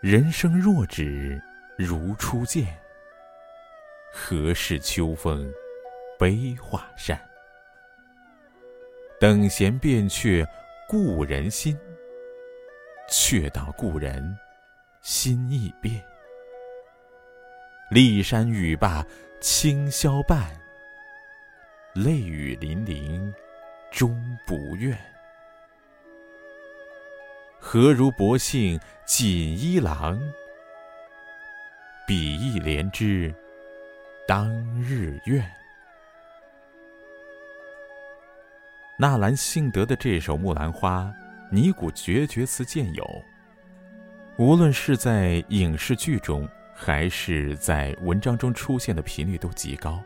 人生若只如初见，何事秋风悲画扇？等闲变却故人心，却道故人心易变。骊山语罢清宵半，泪雨霖铃终不怨。何如薄幸锦衣郎，比翼连枝当日愿。纳兰性德的这首《木兰花》，尼古绝绝词见有。无论是在影视剧中，还是在文章中出现的频率都极高。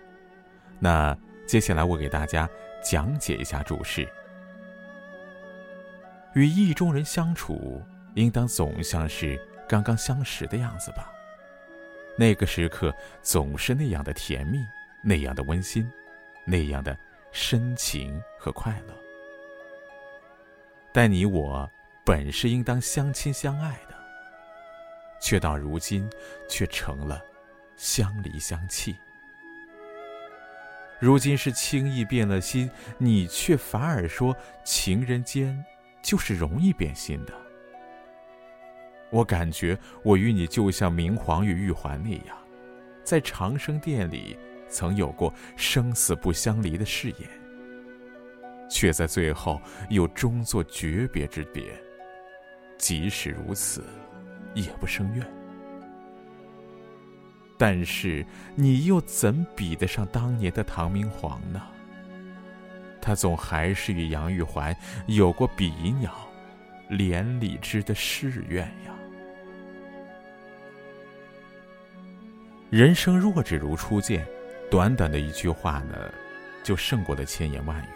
那接下来我给大家讲解一下注释。与意中人相处，应当总像是刚刚相识的样子吧。那个时刻总是那样的甜蜜，那样的温馨，那样的深情和快乐。但你我本是应当相亲相爱的，却到如今却成了相离相弃。如今是轻易变了心，你却反而说情人间。就是容易变心的。我感觉我与你就像明皇与玉环那样，在长生殿里曾有过生死不相离的誓言，却在最后又终作诀别之别。即使如此，也不生怨。但是你又怎比得上当年的唐明皇呢？他总还是与杨玉环有过比鸟连理枝的誓愿呀。人生若只如初见，短短的一句话呢，就胜过了千言万语。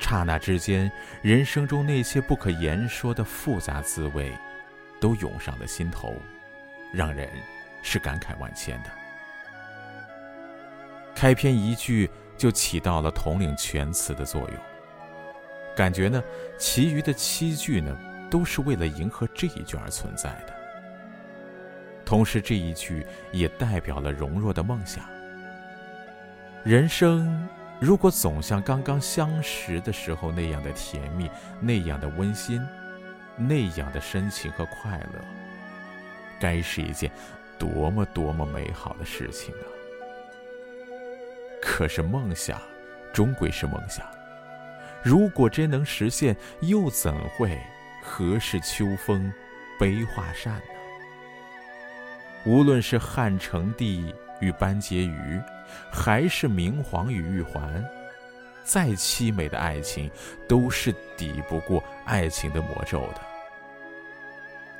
刹那之间，人生中那些不可言说的复杂滋味，都涌上了心头，让人是感慨万千的。开篇一句。就起到了统领全词的作用。感觉呢，其余的七句呢，都是为了迎合这一句而存在的。同时，这一句也代表了容若的梦想。人生如果总像刚刚相识的时候那样的甜蜜，那样的温馨，那样的深情和快乐，该是一件多么多么美好的事情啊！可是梦想，终归是梦想。如果真能实现，又怎会何事秋风悲画扇呢？无论是汉成帝与班婕妤，还是明皇与玉环，再凄美的爱情，都是抵不过爱情的魔咒的。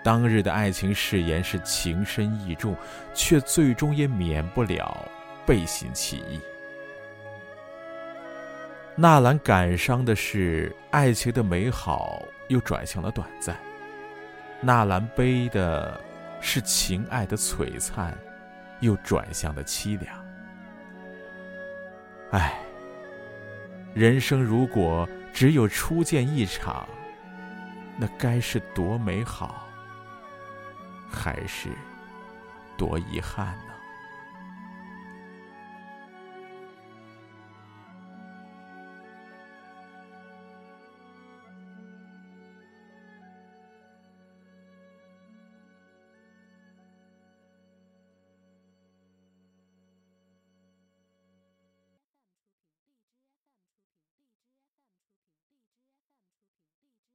当日的爱情誓言是情深意重，却最终也免不了背信弃义。纳兰感伤的是爱情的美好又转向了短暂，纳兰悲的是情爱的璀璨又转向了凄凉。唉，人生如果只有初见一场，那该是多美好，还是多遗憾呢？